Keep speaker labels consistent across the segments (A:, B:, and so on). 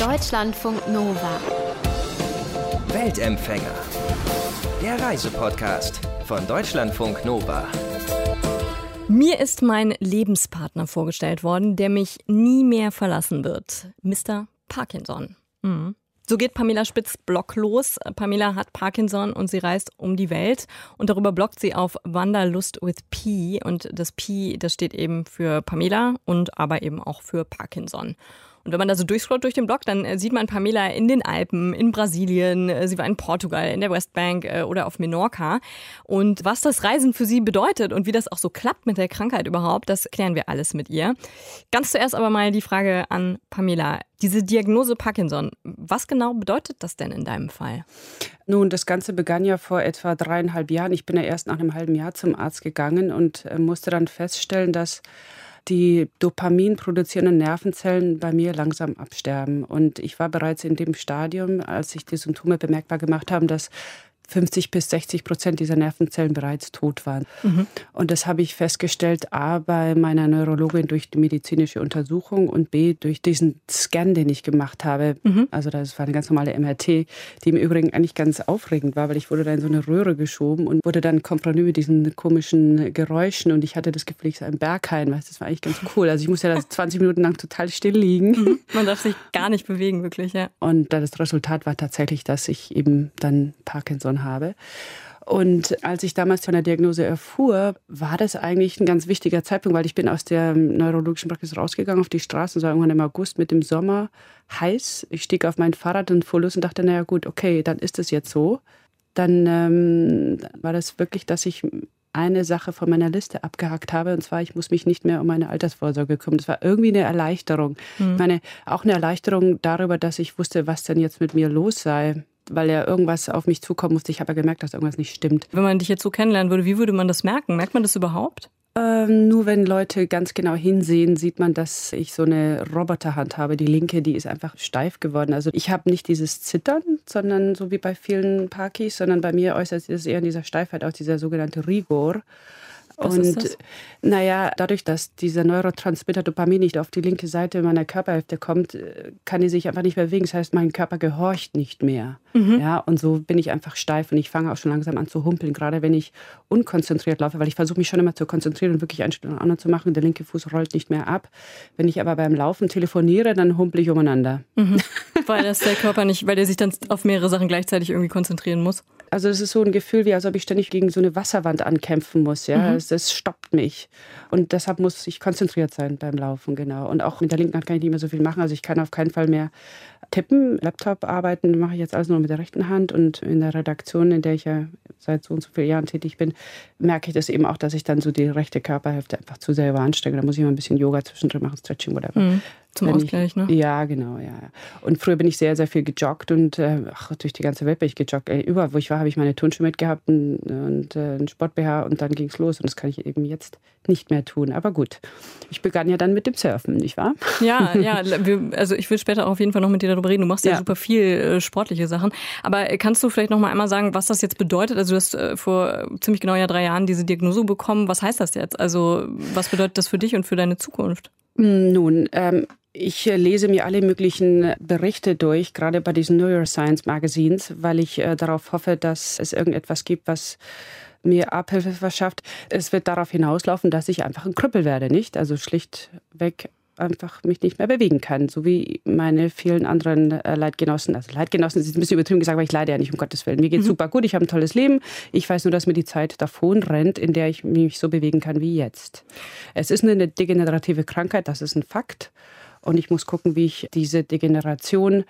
A: Deutschlandfunk Nova.
B: Weltempfänger. Der Reisepodcast von Deutschlandfunk Nova.
C: Mir ist mein Lebenspartner vorgestellt worden, der mich nie mehr verlassen wird. Mr. Parkinson. Mhm. So geht Pamela Spitz Blog los. Pamela hat Parkinson und sie reist um die Welt. Und darüber bloggt sie auf Wanderlust with P. Und das P, das steht eben für Pamela und aber eben auch für Parkinson. Und wenn man da so durchscrollt durch den Blog, dann äh, sieht man Pamela in den Alpen, in Brasilien, äh, sie war in Portugal, in der Westbank äh, oder auf Menorca. Und was das Reisen für sie bedeutet und wie das auch so klappt mit der Krankheit überhaupt, das klären wir alles mit ihr. Ganz zuerst aber mal die Frage an Pamela. Diese Diagnose Parkinson, was genau bedeutet das denn in deinem Fall?
D: Nun, das Ganze begann ja vor etwa dreieinhalb Jahren. Ich bin ja erst nach einem halben Jahr zum Arzt gegangen und musste dann feststellen, dass die Dopamin produzierenden Nervenzellen bei mir langsam absterben. Und ich war bereits in dem Stadium, als sich die Symptome bemerkbar gemacht haben, dass 50 bis 60 Prozent dieser Nervenzellen bereits tot waren. Mhm. Und das habe ich festgestellt, A, bei meiner Neurologin durch die medizinische Untersuchung und B, durch diesen Scan, den ich gemacht habe. Mhm. Also das war eine ganz normale MRT, die im Übrigen eigentlich ganz aufregend war, weil ich wurde da in so eine Röhre geschoben und wurde dann komprimiert mit diesen komischen Geräuschen und ich hatte das Gefühl, ich sei im Berghain. Das war eigentlich ganz cool. Also ich musste da 20 Minuten lang total still liegen. Mhm.
C: Man darf sich gar nicht bewegen, wirklich, ja.
D: Und das Resultat war tatsächlich, dass ich eben dann Parkinson habe. Und als ich damals von der Diagnose erfuhr, war das eigentlich ein ganz wichtiger Zeitpunkt, weil ich bin aus der neurologischen Praxis rausgegangen auf die Straße, es war irgendwann im August mit dem Sommer heiß. Ich stieg auf mein Fahrrad und fuhr los und dachte, naja gut, okay, dann ist es jetzt so. Dann ähm, war das wirklich, dass ich eine Sache von meiner Liste abgehakt habe, und zwar, ich muss mich nicht mehr um meine Altersvorsorge kümmern. Das war irgendwie eine Erleichterung. Mhm. Ich meine, auch eine Erleichterung darüber, dass ich wusste, was denn jetzt mit mir los sei weil ja irgendwas auf mich zukommen musste. Ich habe ja gemerkt, dass irgendwas nicht stimmt.
C: Wenn man dich jetzt so kennenlernen würde, wie würde man das merken? Merkt man das überhaupt?
D: Ähm, nur wenn Leute ganz genau hinsehen, sieht man, dass ich so eine Roboterhand habe. Die linke, die ist einfach steif geworden. Also ich habe nicht dieses Zittern, sondern so wie bei vielen Parkis, sondern bei mir äußert sich das eher in dieser Steifheit aus, dieser sogenannte Rigor.
C: Was und
D: naja, dadurch, dass dieser Neurotransmitter Dopamin nicht auf die linke Seite meiner Körperhälfte kommt, äh, kann die sich einfach nicht mehr bewegen. Das heißt, mein Körper gehorcht nicht mehr. Mhm. Ja, und so bin ich einfach steif und ich fange auch schon langsam an zu humpeln, gerade wenn ich unkonzentriert laufe, weil ich versuche mich schon immer zu konzentrieren und wirklich nach anderen zu machen. Der linke Fuß rollt nicht mehr ab. Wenn ich aber beim Laufen telefoniere, dann humpel ich umeinander.
C: Mhm. Weil das der Körper nicht, weil der sich dann auf mehrere Sachen gleichzeitig irgendwie konzentrieren muss.
D: Also es ist so ein Gefühl, wie als ob ich ständig gegen so eine Wasserwand ankämpfen muss. Ja, mhm. es, es, stoppt mich. Und deshalb muss ich konzentriert sein beim Laufen, genau. Und auch mit der linken Hand kann ich nicht mehr so viel machen. Also ich kann auf keinen Fall mehr tippen, Laptop arbeiten, mache ich jetzt alles nur mit der rechten Hand. Und in der Redaktion, in der ich ja seit so und so vielen Jahren tätig bin, merke ich das eben auch, dass ich dann so die rechte Körperhälfte einfach zu selber anstecke. Da muss ich mal ein bisschen Yoga zwischendrin machen, Stretching, whatever. Mhm.
C: Zum Wenn Ausgleich,
D: ich,
C: ne?
D: Ja, genau, ja. Und früher bin ich sehr, sehr viel gejoggt und äh, ach, durch die ganze Welt bin ich gejoggt. Ey, überall, wo ich war, habe ich meine Turnschuhe mitgehabt und, und äh, einen Sport-BH und dann ging es los. Und das kann ich eben jetzt nicht mehr tun. Aber gut, ich begann ja dann mit dem Surfen, nicht wahr?
C: Ja, ja. Wir, also ich will später auch auf jeden Fall noch mit dir darüber reden. Du machst ja, ja super viel äh, sportliche Sachen. Aber kannst du vielleicht noch mal einmal sagen, was das jetzt bedeutet? Also du hast äh, vor ziemlich genau ja drei Jahren diese Diagnose bekommen. Was heißt das jetzt? Also was bedeutet das für dich und für deine Zukunft?
D: Nun, ähm, ich lese mir alle möglichen Berichte durch, gerade bei diesen Neuroscience Magazines, weil ich äh, darauf hoffe, dass es irgendetwas gibt, was mir Abhilfe verschafft. Es wird darauf hinauslaufen, dass ich einfach ein Krüppel werde, nicht? Also schlichtweg einfach mich nicht mehr bewegen kann, so wie meine vielen anderen äh, Leitgenossen. Also Leitgenossen ist ein bisschen übertrieben gesagt, aber ich leide ja nicht, um Gottes Willen. Mir geht mhm. super gut, ich habe ein tolles Leben. Ich weiß nur, dass mir die Zeit davon rennt, in der ich mich so bewegen kann wie jetzt. Es ist eine degenerative Krankheit, das ist ein Fakt. Und ich muss gucken, wie ich diese Degeneration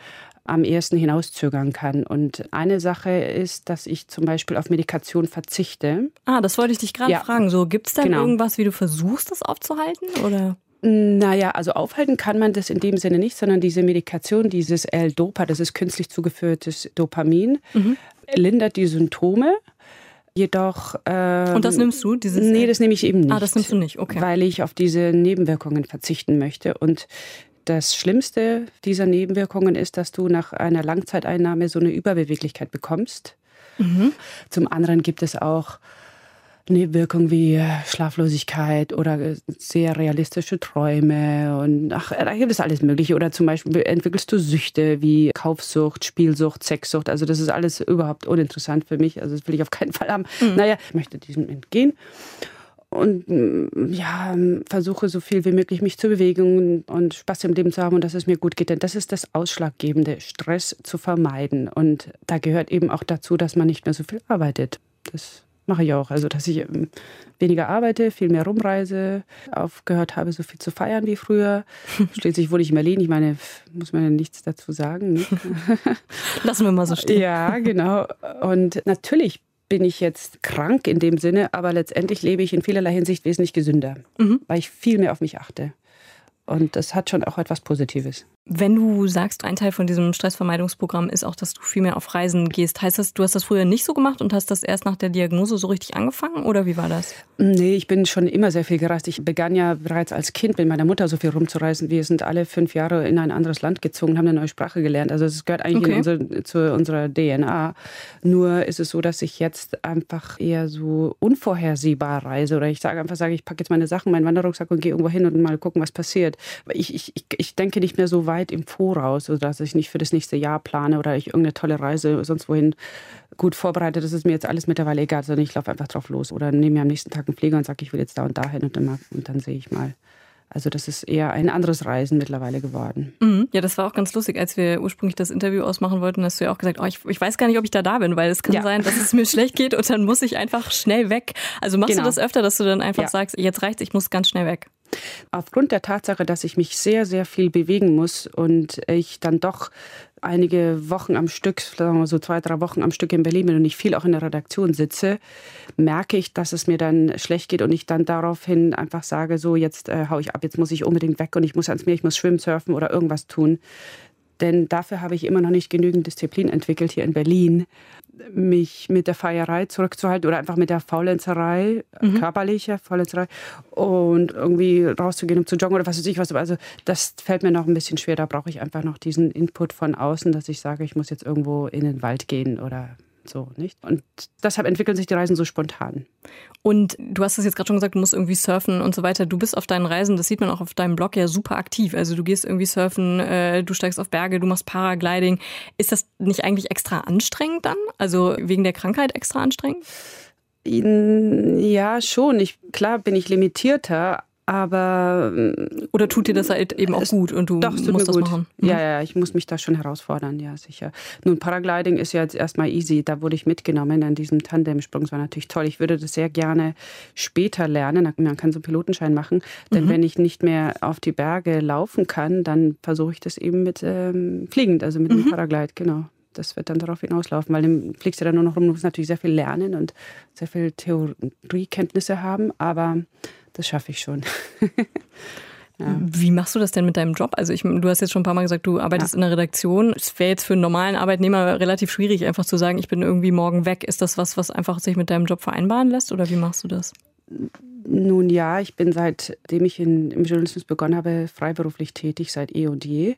D: am ersten hinauszögern kann. Und eine Sache ist, dass ich zum Beispiel auf Medikation verzichte.
C: Ah, das wollte ich dich gerade ja. fragen. So, gibt es da genau. irgendwas, wie du versuchst, das aufzuhalten? Oder?
D: Naja, also aufhalten kann man das in dem Sinne nicht, sondern diese Medikation, dieses L-Dopa, das ist künstlich zugeführtes Dopamin, mhm. lindert die Symptome. Jedoch.
C: Ähm, Und das nimmst du?
D: Dieses nee, das nehme ich eben nicht.
C: Ah, das nimmst du nicht, okay.
D: Weil ich auf diese Nebenwirkungen verzichten möchte. Und das Schlimmste dieser Nebenwirkungen ist, dass du nach einer Langzeiteinnahme so eine Überbeweglichkeit bekommst. Mhm. Zum anderen gibt es auch Nebenwirkungen wie äh, Schlaflosigkeit oder äh, sehr realistische Träume und ach, da gibt es alles Mögliche. Oder zum Beispiel entwickelst du Süchte wie Kaufsucht, Spielsucht, Sexsucht. Also das ist alles überhaupt uninteressant für mich. Also das will ich auf keinen Fall haben. Mhm. Naja, ich möchte diesem entgehen und mm, ja, versuche so viel wie möglich mich zu bewegen und Spaß im Leben zu haben und dass es mir gut geht. Denn das ist das Ausschlaggebende, Stress zu vermeiden. Und da gehört eben auch dazu, dass man nicht mehr so viel arbeitet. Das mache ich auch. Also, dass ich ähm, weniger arbeite, viel mehr rumreise, aufgehört habe, so viel zu feiern wie früher. Schließlich wohne ich in Berlin. Ich meine, muss man ja nichts dazu sagen. Ne?
C: Lassen wir mal so stehen.
D: Ja, genau. Und natürlich bin ich jetzt krank in dem Sinne, aber letztendlich lebe ich in vielerlei Hinsicht wesentlich gesünder, mhm. weil ich viel mehr auf mich achte. Und das hat schon auch etwas Positives.
C: Wenn du sagst, ein Teil von diesem Stressvermeidungsprogramm ist auch, dass du viel mehr auf Reisen gehst, heißt das, du hast das früher nicht so gemacht und hast das erst nach der Diagnose so richtig angefangen oder wie war das?
D: Nee, ich bin schon immer sehr viel gereist. Ich begann ja bereits als Kind mit meiner Mutter so viel rumzureisen. Wir sind alle fünf Jahre in ein anderes Land gezogen, haben eine neue Sprache gelernt. Also es gehört eigentlich okay. unsere, zu unserer DNA. Nur ist es so, dass ich jetzt einfach eher so unvorhersehbar reise oder ich sage einfach, sage ich packe jetzt meine Sachen, meinen Wanderrucksack und gehe irgendwo hin und mal gucken, was passiert. Ich, ich, ich denke nicht mehr so weit im Voraus, sodass ich nicht für das nächste Jahr plane oder ich irgendeine tolle Reise sonst wohin gut vorbereite. Das ist mir jetzt alles mittlerweile egal, sondern ich laufe einfach drauf los oder nehme mir am nächsten Tag einen Flieger und sage, ich will jetzt da und da hin und dann, und dann sehe ich mal. Also das ist eher ein anderes Reisen mittlerweile geworden.
C: Mhm. Ja, das war auch ganz lustig, als wir ursprünglich das Interview ausmachen wollten, hast du ja auch gesagt, oh, ich, ich weiß gar nicht, ob ich da da bin, weil es kann ja. sein, dass es mir schlecht geht und dann muss ich einfach schnell weg. Also machst genau. du das öfter, dass du dann einfach ja. sagst, jetzt reicht's, ich muss ganz schnell weg?
D: Aufgrund der Tatsache, dass ich mich sehr, sehr viel bewegen muss und ich dann doch einige Wochen am Stück, so zwei, drei Wochen am Stück in Berlin bin und ich viel auch in der Redaktion sitze, merke ich, dass es mir dann schlecht geht und ich dann daraufhin einfach sage, so jetzt äh, hau ich ab, jetzt muss ich unbedingt weg und ich muss ans Meer, ich muss schwimmen, surfen oder irgendwas tun. Denn dafür habe ich immer noch nicht genügend Disziplin entwickelt hier in Berlin, mich mit der Feierei zurückzuhalten oder einfach mit der Faulenzerei, mhm. körperliche Faulenzerei und irgendwie rauszugehen, um zu joggen oder was weiß ich was. Also das fällt mir noch ein bisschen schwer. Da brauche ich einfach noch diesen Input von außen, dass ich sage, ich muss jetzt irgendwo in den Wald gehen oder so, nicht? Und deshalb entwickeln sich die Reisen so spontan.
C: Und du hast es jetzt gerade schon gesagt, du musst irgendwie surfen und so weiter. Du bist auf deinen Reisen, das sieht man auch auf deinem Blog ja super aktiv. Also du gehst irgendwie surfen, äh, du steigst auf Berge, du machst Paragliding. Ist das nicht eigentlich extra anstrengend dann? Also wegen der Krankheit extra anstrengend?
D: Ja, schon. Ich, klar bin ich limitierter, aber
C: oder tut dir das halt eben auch gut und du
D: doch,
C: musst das
D: gut.
C: machen?
D: Mhm. Ja, ja, ich muss mich da schon herausfordern, ja, sicher. Nun, Paragliding ist ja jetzt erstmal easy. Da wurde ich mitgenommen an diesem Tandemsprung. Das war natürlich toll. Ich würde das sehr gerne später lernen. Man kann so einen Pilotenschein machen. Denn mhm. wenn ich nicht mehr auf die Berge laufen kann, dann versuche ich das eben mit ähm, fliegend, also mit mhm. dem Paraglide, genau das wird dann darauf hinauslaufen, weil dann fliegst du dann nur noch rum, du musst natürlich sehr viel lernen und sehr viel Theoriekenntnisse haben, aber das schaffe ich schon.
C: Ja. Wie machst du das denn mit deinem Job? Also ich, du hast jetzt schon ein paar Mal gesagt, du arbeitest ja. in der Redaktion. Es wäre jetzt für einen normalen Arbeitnehmer relativ schwierig, einfach zu sagen, ich bin irgendwie morgen weg. Ist das was, was einfach sich mit deinem Job vereinbaren lässt oder wie machst du das?
D: Nun ja, ich bin seitdem ich in, im Journalismus begonnen habe, freiberuflich tätig, seit eh und je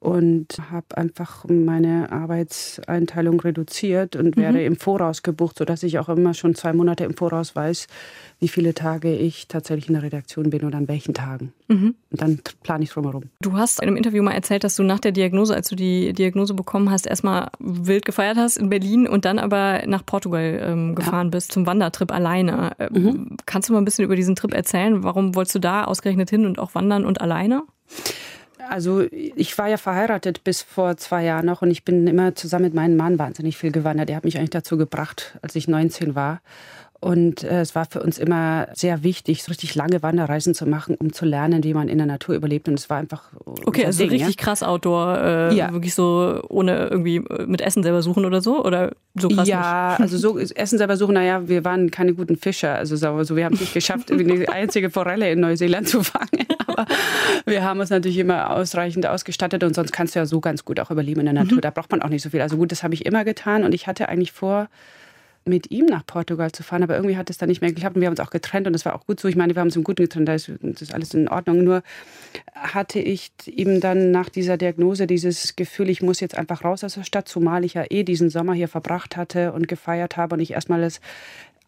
D: und habe einfach meine Arbeitseinteilung reduziert und mhm. werde im Voraus gebucht, sodass ich auch immer schon zwei Monate im Voraus weiß, wie viele Tage ich tatsächlich in der Redaktion bin und an welchen Tagen. Mhm. Und dann plane ich drumherum.
C: Du hast in einem Interview mal erzählt, dass du nach der Diagnose, als du die Diagnose bekommen hast, erstmal wild gefeiert hast in Berlin und dann aber nach Portugal ähm, gefahren ja. bist zum Wandertrip alleine. Äh, mhm. Kannst du mal ein bisschen über diesen Trip erzählen? Warum wolltest du da ausgerechnet hin und auch wandern und alleine?
D: Also ich war ja verheiratet bis vor zwei Jahren noch und ich bin immer zusammen mit meinem Mann wahnsinnig viel gewandert. Der hat mich eigentlich dazu gebracht, als ich 19 war. Und äh, es war für uns immer sehr wichtig, so richtig lange Wanderreisen zu machen, um zu lernen, wie man in der Natur überlebt. Und es war einfach.
C: Okay, also Ding, richtig ja? krass Outdoor, äh, ja. wirklich so ohne irgendwie äh, mit Essen selber suchen oder so? Oder so krass?
D: Ja,
C: nicht?
D: also so Essen selber suchen, naja, wir waren keine guten Fischer. Also so, so wir haben es nicht geschafft, eine einzige Forelle in Neuseeland zu fangen. Aber wir haben uns natürlich immer ausreichend ausgestattet und sonst kannst du ja so ganz gut auch überleben in der Natur. Mhm. Da braucht man auch nicht so viel. Also gut, das habe ich immer getan und ich hatte eigentlich vor, mit ihm nach Portugal zu fahren, aber irgendwie hat es dann nicht mehr geklappt und wir haben uns auch getrennt und das war auch gut so. Ich meine, wir haben uns im Guten getrennt, da ist, alles in Ordnung. Nur hatte ich eben dann nach dieser Diagnose dieses Gefühl, ich muss jetzt einfach raus aus der Stadt, zumal ich ja eh diesen Sommer hier verbracht hatte und gefeiert habe und ich erstmal das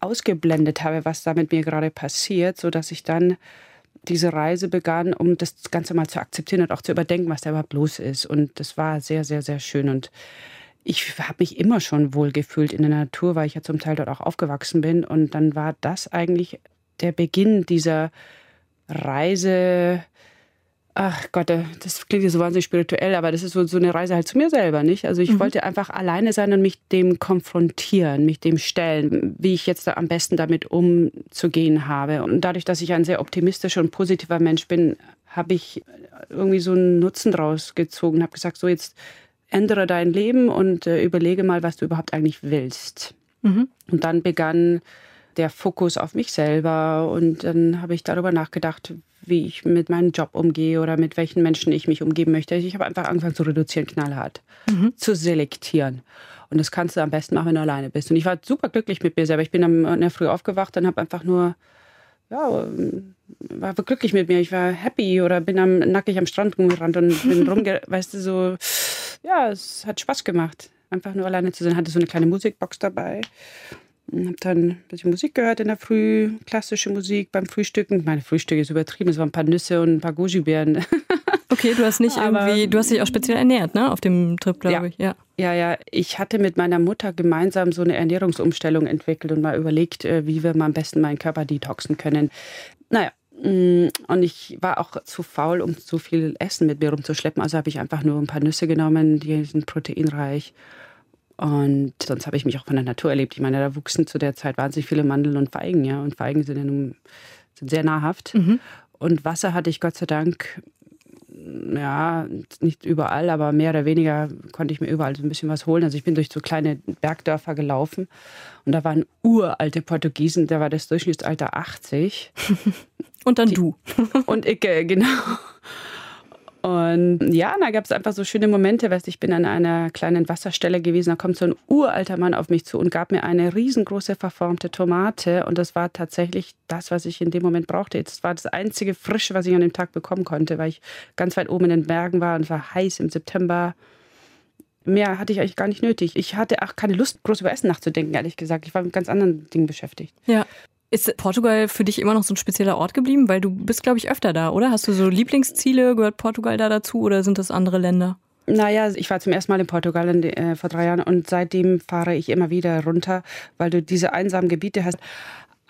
D: ausgeblendet habe, was da mit mir gerade passiert, sodass ich dann diese Reise begann, um das Ganze mal zu akzeptieren und auch zu überdenken, was da überhaupt los ist. Und das war sehr, sehr, sehr schön. Und ich habe mich immer schon wohl gefühlt in der Natur, weil ich ja zum Teil dort auch aufgewachsen bin. Und dann war das eigentlich der Beginn dieser Reise Ach Gott, äh, das klingt ja so wahnsinnig spirituell, aber das ist so, so eine Reise halt zu mir selber, nicht? Also ich mhm. wollte einfach alleine sein und mich dem konfrontieren, mich dem stellen, wie ich jetzt da am besten damit umzugehen habe. Und dadurch, dass ich ein sehr optimistischer und positiver Mensch bin, habe ich irgendwie so einen Nutzen draus gezogen, habe gesagt, so jetzt ändere dein Leben und äh, überlege mal, was du überhaupt eigentlich willst. Mhm. Und dann begann der Fokus auf mich selber und dann habe ich darüber nachgedacht, wie ich mit meinem Job umgehe oder mit welchen Menschen ich mich umgeben möchte. Ich habe einfach angefangen zu reduzieren, knallhart, mhm. zu selektieren. Und das kannst du am besten machen, wenn du alleine bist. Und ich war super glücklich mit mir selber. Ich bin in der Früh aufgewacht und habe einfach nur, ja, war glücklich mit mir. Ich war happy oder bin am, nackig am Strand rumgerannt und bin rumge... weißt du, so, ja, es hat Spaß gemacht. Einfach nur alleine zu sein. Hatte so eine kleine Musikbox dabei und habe dann ein bisschen Musik gehört in der Früh, klassische Musik beim Frühstücken. Meine Frühstück ist übertrieben, es waren ein paar Nüsse und ein paar Goji-Beeren.
C: Okay, du hast nicht Aber, irgendwie, du hast dich auch speziell ernährt, ne, auf dem Trip, glaube
D: ja.
C: ich. Ja.
D: ja, ja. Ich hatte mit meiner Mutter gemeinsam so eine Ernährungsumstellung entwickelt und mal überlegt, äh, wie wir mal am besten meinen Körper detoxen können. Naja, und ich war auch zu faul, um so viel Essen mit mir rumzuschleppen. Also habe ich einfach nur ein paar Nüsse genommen, die sind proteinreich. Und sonst habe ich mich auch von der Natur erlebt. Ich meine, da wuchsen zu der Zeit wahnsinnig viele Mandeln und Feigen, ja. Und Feigen sind, ja nun, sind sehr nahrhaft. Mhm. Und Wasser hatte ich Gott sei Dank, ja, nicht überall, aber mehr oder weniger konnte ich mir überall so ein bisschen was holen. Also ich bin durch so kleine Bergdörfer gelaufen und da waren uralte Portugiesen, da war das Durchschnittsalter 80.
C: und dann Die, du.
D: und ich, genau. Und ja, da gab es einfach so schöne Momente. Weißt, ich bin an einer kleinen Wasserstelle gewesen, da kommt so ein uralter Mann auf mich zu und gab mir eine riesengroße verformte Tomate. Und das war tatsächlich das, was ich in dem Moment brauchte. Das war das einzige Frische, was ich an dem Tag bekommen konnte, weil ich ganz weit oben in den Bergen war und es war heiß im September. Mehr hatte ich eigentlich gar nicht nötig. Ich hatte auch keine Lust, groß über Essen nachzudenken, ehrlich gesagt. Ich war mit ganz anderen Dingen beschäftigt.
C: Ja. Ist Portugal für dich immer noch so ein spezieller Ort geblieben? Weil du bist, glaube ich, öfter da, oder? Hast du so Lieblingsziele? Gehört Portugal da dazu oder sind das andere Länder?
D: Naja, ich war zum ersten Mal in Portugal in, äh, vor drei Jahren und seitdem fahre ich immer wieder runter, weil du diese einsamen Gebiete hast.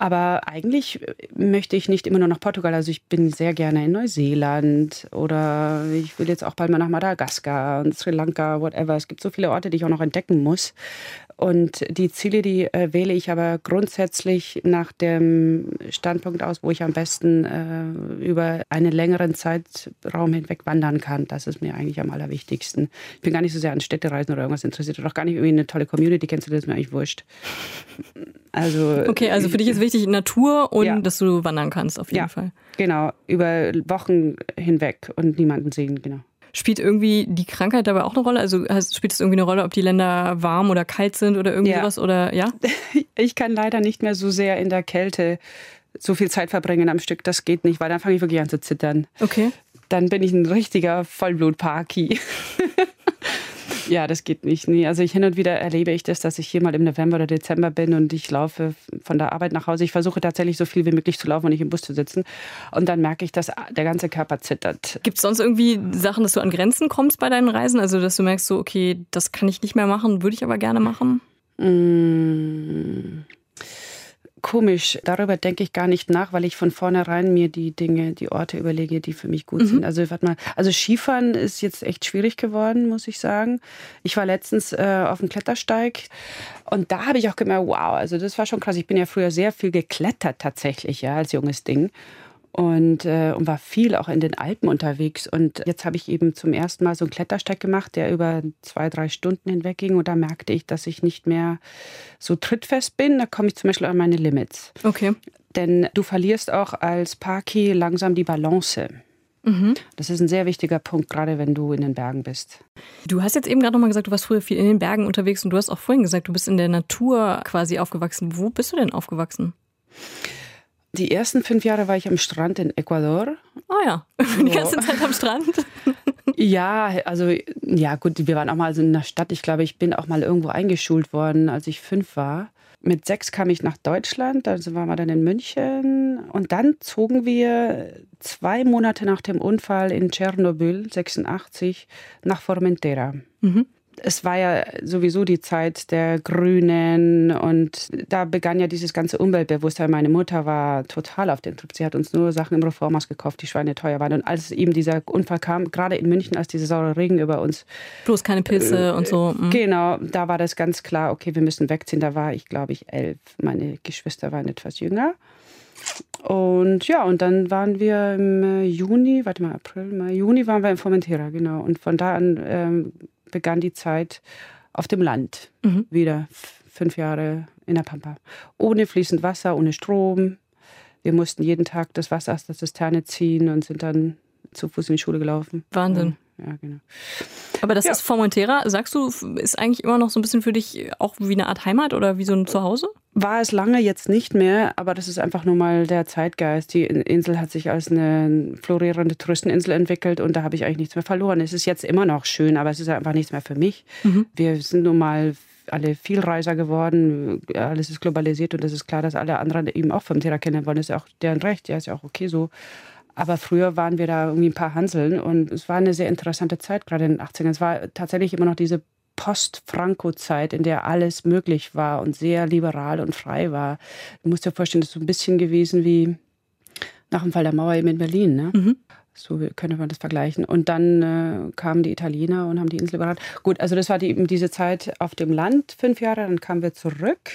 D: Aber eigentlich möchte ich nicht immer nur nach Portugal. Also ich bin sehr gerne in Neuseeland oder ich will jetzt auch bald mal nach Madagaskar und Sri Lanka, whatever. Es gibt so viele Orte, die ich auch noch entdecken muss. Und die Ziele, die äh, wähle ich aber grundsätzlich nach dem Standpunkt aus, wo ich am besten äh, über einen längeren Zeitraum hinweg wandern kann. Das ist mir eigentlich am allerwichtigsten. Ich bin gar nicht so sehr an Städtereisen oder irgendwas interessiert oder auch gar nicht irgendwie eine tolle Community kennst du, das ist mir eigentlich wurscht.
C: Also, okay, also für dich ist wichtig Natur und ja. dass du wandern kannst, auf jeden ja, Fall.
D: Genau, über Wochen hinweg und niemanden sehen, genau.
C: Spielt irgendwie die Krankheit dabei auch eine Rolle? Also spielt es irgendwie eine Rolle, ob die Länder warm oder kalt sind oder irgendwie ja. sowas? Oder ja?
D: Ich kann leider nicht mehr so sehr in der Kälte so viel Zeit verbringen am Stück. Das geht nicht, weil dann fange ich wirklich an zu zittern.
C: Okay.
D: Dann bin ich ein richtiger Vollblut-Parky. Ja, das geht nicht. Nee. Also ich hin und wieder erlebe ich das, dass ich hier mal im November oder Dezember bin und ich laufe von der Arbeit nach Hause. Ich versuche tatsächlich so viel wie möglich zu laufen und nicht im Bus zu sitzen. Und dann merke ich, dass der ganze Körper zittert.
C: Gibt es sonst irgendwie Sachen, dass du an Grenzen kommst bei deinen Reisen? Also dass du merkst, so, okay, das kann ich nicht mehr machen, würde ich aber gerne machen?
D: Mmh komisch. Darüber denke ich gar nicht nach, weil ich von vornherein mir die Dinge, die Orte überlege, die für mich gut mhm. sind. Also warte mal, also Skifahren ist jetzt echt schwierig geworden, muss ich sagen. Ich war letztens äh, auf dem Klettersteig und da habe ich auch gemerkt, wow, also das war schon krass. Ich bin ja früher sehr viel geklettert tatsächlich, ja, als junges Ding und, äh, und war viel auch in den Alpen unterwegs. Und jetzt habe ich eben zum ersten Mal so einen Klettersteig gemacht, der über zwei, drei Stunden hinweg ging. Und da merkte ich, dass ich nicht mehr so trittfest bin. Da komme ich zum Beispiel an meine Limits.
C: Okay.
D: Denn du verlierst auch als Parky langsam die Balance. Mhm. Das ist ein sehr wichtiger Punkt, gerade wenn du in den Bergen bist.
C: Du hast jetzt eben gerade nochmal gesagt, du warst früher viel in den Bergen unterwegs und du hast auch vorhin gesagt, du bist in der Natur quasi aufgewachsen. Wo bist du denn aufgewachsen?
D: Die ersten fünf Jahre war ich am Strand in Ecuador.
C: Ah oh ja, die ganze Zeit am Strand.
D: ja, also ja gut, wir waren auch mal so in der Stadt. Ich glaube, ich bin auch mal irgendwo eingeschult worden, als ich fünf war. Mit sechs kam ich nach Deutschland, also waren wir dann in München und dann zogen wir zwei Monate nach dem Unfall in Tschernobyl 86 nach Formentera. Mhm es war ja sowieso die Zeit der Grünen und da begann ja dieses ganze Umweltbewusstsein. Meine Mutter war total auf den Trip. Sie hat uns nur Sachen im Reformhaus gekauft, die Schweine teuer waren. Und als eben dieser Unfall kam, gerade in München, als dieser saure Regen über uns.
C: Bloß keine Pilze äh, und so.
D: Mhm. Genau, da war das ganz klar, okay, wir müssen wegziehen. Da war ich, glaube ich, elf. Meine Geschwister waren etwas jünger. Und ja, und dann waren wir im Juni, warte mal, April, Mai, Juni waren wir in Formentera, genau. Und von da an ähm, begann die Zeit auf dem Land. Mhm. Wieder fünf Jahre in der Pampa. Ohne fließend Wasser, ohne Strom. Wir mussten jeden Tag das Wasser aus der Zisterne ziehen und sind dann zu Fuß in die Schule gelaufen.
C: Wahnsinn.
D: Ja, genau.
C: Aber das ja. ist Formentera, sagst du, ist eigentlich immer noch so ein bisschen für dich auch wie eine Art Heimat oder wie so ein Zuhause?
D: War es lange jetzt nicht mehr, aber das ist einfach nur mal der Zeitgeist. Die Insel hat sich als eine florierende Touristeninsel entwickelt und da habe ich eigentlich nichts mehr verloren. Es ist jetzt immer noch schön, aber es ist einfach nichts mehr für mich. Mhm. Wir sind nun mal alle Vielreiser geworden, alles ist globalisiert und es ist klar, dass alle anderen eben auch vom Terra kennen wollen. Das ist ja auch deren Recht, ja, ist ja auch okay so. Aber früher waren wir da irgendwie ein paar Hanseln und es war eine sehr interessante Zeit, gerade in den 80ern. Es war tatsächlich immer noch diese Post-Franco-Zeit, in der alles möglich war und sehr liberal und frei war. Du musst dir vorstellen, das ist so ein bisschen gewesen wie nach dem Fall der Mauer eben in Berlin. Ne? Mhm. So könnte man das vergleichen. Und dann äh, kamen die Italiener und haben die Insel überrannt. Gut, also das war die, eben diese Zeit auf dem Land, fünf Jahre. Dann kamen wir zurück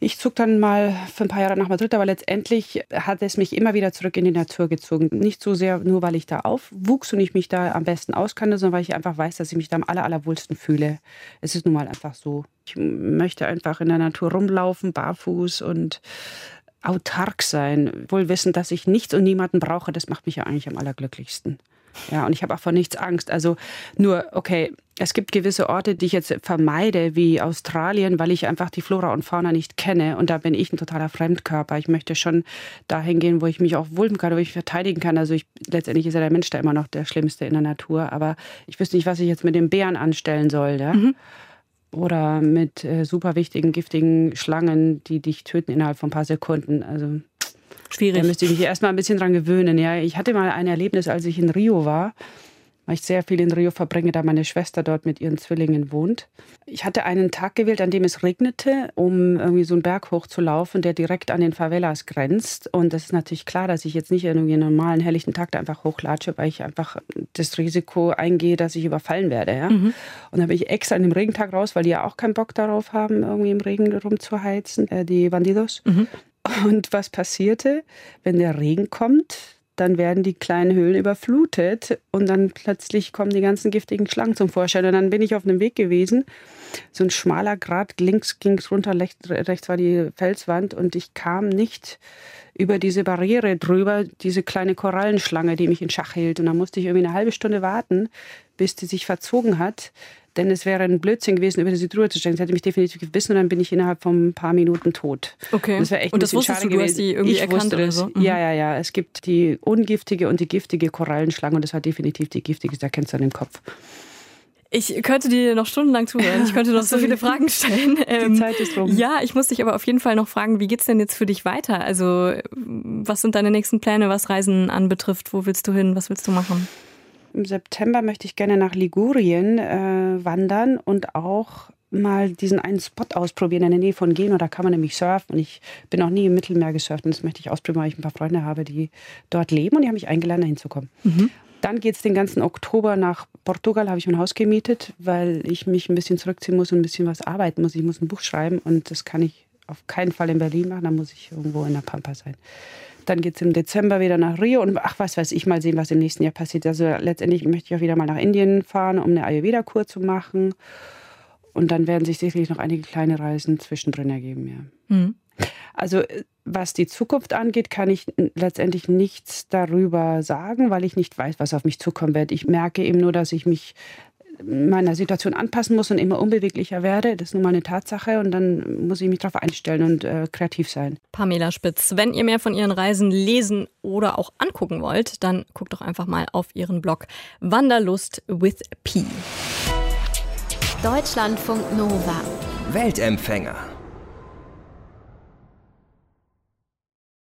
D: ich zog dann mal für ein paar Jahre nach Madrid, aber letztendlich hat es mich immer wieder zurück in die Natur gezogen. Nicht so sehr nur, weil ich da aufwuchs und ich mich da am besten auskannte, sondern weil ich einfach weiß, dass ich mich da am aller, fühle. Es ist nun mal einfach so. Ich möchte einfach in der Natur rumlaufen, barfuß und autark sein. Wohl wissen, dass ich nichts und niemanden brauche, das macht mich ja eigentlich am allerglücklichsten. Ja, und ich habe auch vor nichts Angst. Also nur, okay, es gibt gewisse Orte, die ich jetzt vermeide, wie Australien, weil ich einfach die Flora und Fauna nicht kenne. Und da bin ich ein totaler Fremdkörper. Ich möchte schon dahin gehen, wo ich mich auch wohlen kann, wo ich mich verteidigen kann. Also ich, letztendlich ist ja der Mensch da immer noch der Schlimmste in der Natur. Aber ich wüsste nicht, was ich jetzt mit den Bären anstellen soll. Ja? Mhm. Oder mit äh, super wichtigen, giftigen Schlangen, die dich töten innerhalb von ein paar Sekunden. Also
C: Schwierig.
D: Da müsste ich mich erstmal ein bisschen dran gewöhnen. Ja, ich hatte mal ein Erlebnis, als ich in Rio war, weil ich sehr viel in Rio verbringe, da meine Schwester dort mit ihren Zwillingen wohnt. Ich hatte einen Tag gewählt, an dem es regnete, um irgendwie so einen Berg hochzulaufen, der direkt an den Favelas grenzt. Und das ist natürlich klar, dass ich jetzt nicht irgendwie einen normalen, helllichten Tag da einfach hochlatsche, weil ich einfach das Risiko eingehe, dass ich überfallen werde. Ja? Mhm. Und dann bin ich extra an dem Regentag raus, weil die ja auch keinen Bock darauf haben, irgendwie im Regen rumzuheizen, äh, die Bandidos. Mhm. Und was passierte? Wenn der Regen kommt, dann werden die kleinen Höhlen überflutet und dann plötzlich kommen die ganzen giftigen Schlangen zum Vorschein. Und dann bin ich auf einem Weg gewesen, so ein schmaler Grat, links ging es runter, rechts war die Felswand und ich kam nicht über diese Barriere drüber, diese kleine Korallenschlange, die mich in Schach hielt. Und dann musste ich irgendwie eine halbe Stunde warten, bis die sich verzogen hat. Denn es wäre ein Blödsinn gewesen, über diese drüber zu steigen. Das hätte mich definitiv gebissen und dann bin ich innerhalb von ein paar Minuten tot.
C: Okay. Und das wäre echt und das wusstest du, du hast die irgendwie
D: ich
C: erkannt das.
D: So? Mhm. Ja, ja, ja. Es gibt die ungiftige und die giftige Korallenschlange und das war definitiv die giftige. Da kennst du an dem Kopf.
C: Ich könnte dir noch stundenlang zuhören. Ich könnte noch so viele Fragen stellen.
D: Die ähm, Zeit ist rum.
C: Ja, ich muss dich aber auf jeden Fall noch fragen, wie geht's denn jetzt für dich weiter? Also, was sind deine nächsten Pläne, was Reisen anbetrifft? Wo willst du hin? Was willst du machen?
D: Im September möchte ich gerne nach Ligurien äh, wandern und auch mal diesen einen Spot ausprobieren in der Nähe von Genua. Da kann man nämlich surfen. Und ich bin noch nie im Mittelmeer gesurft und das möchte ich ausprobieren, weil ich ein paar Freunde habe, die dort leben und die haben mich eingeladen, da hinzukommen. Mhm. Dann geht es den ganzen Oktober nach Portugal, habe ich ein Haus gemietet, weil ich mich ein bisschen zurückziehen muss und ein bisschen was arbeiten muss. Ich muss ein Buch schreiben und das kann ich auf keinen Fall in Berlin machen, da muss ich irgendwo in der Pampa sein. Dann geht es im Dezember wieder nach Rio und ach, was weiß ich, mal sehen, was im nächsten Jahr passiert. Also letztendlich möchte ich auch wieder mal nach Indien fahren, um eine Ayurveda-Kur zu machen. Und dann werden sich sicherlich noch einige kleine Reisen zwischendrin ergeben, ja. Mhm. Also was die Zukunft angeht, kann ich letztendlich nichts darüber sagen, weil ich nicht weiß, was auf mich zukommen wird. Ich merke eben nur, dass ich mich meiner Situation anpassen muss und immer unbeweglicher werde. Das ist nun mal eine Tatsache und dann muss ich mich darauf einstellen und äh, kreativ sein.
C: Pamela Spitz, wenn ihr mehr von ihren Reisen lesen oder auch angucken wollt, dann guckt doch einfach mal auf ihren Blog Wanderlust with P.
A: Deutschlandfunk Nova.
B: Weltempfänger.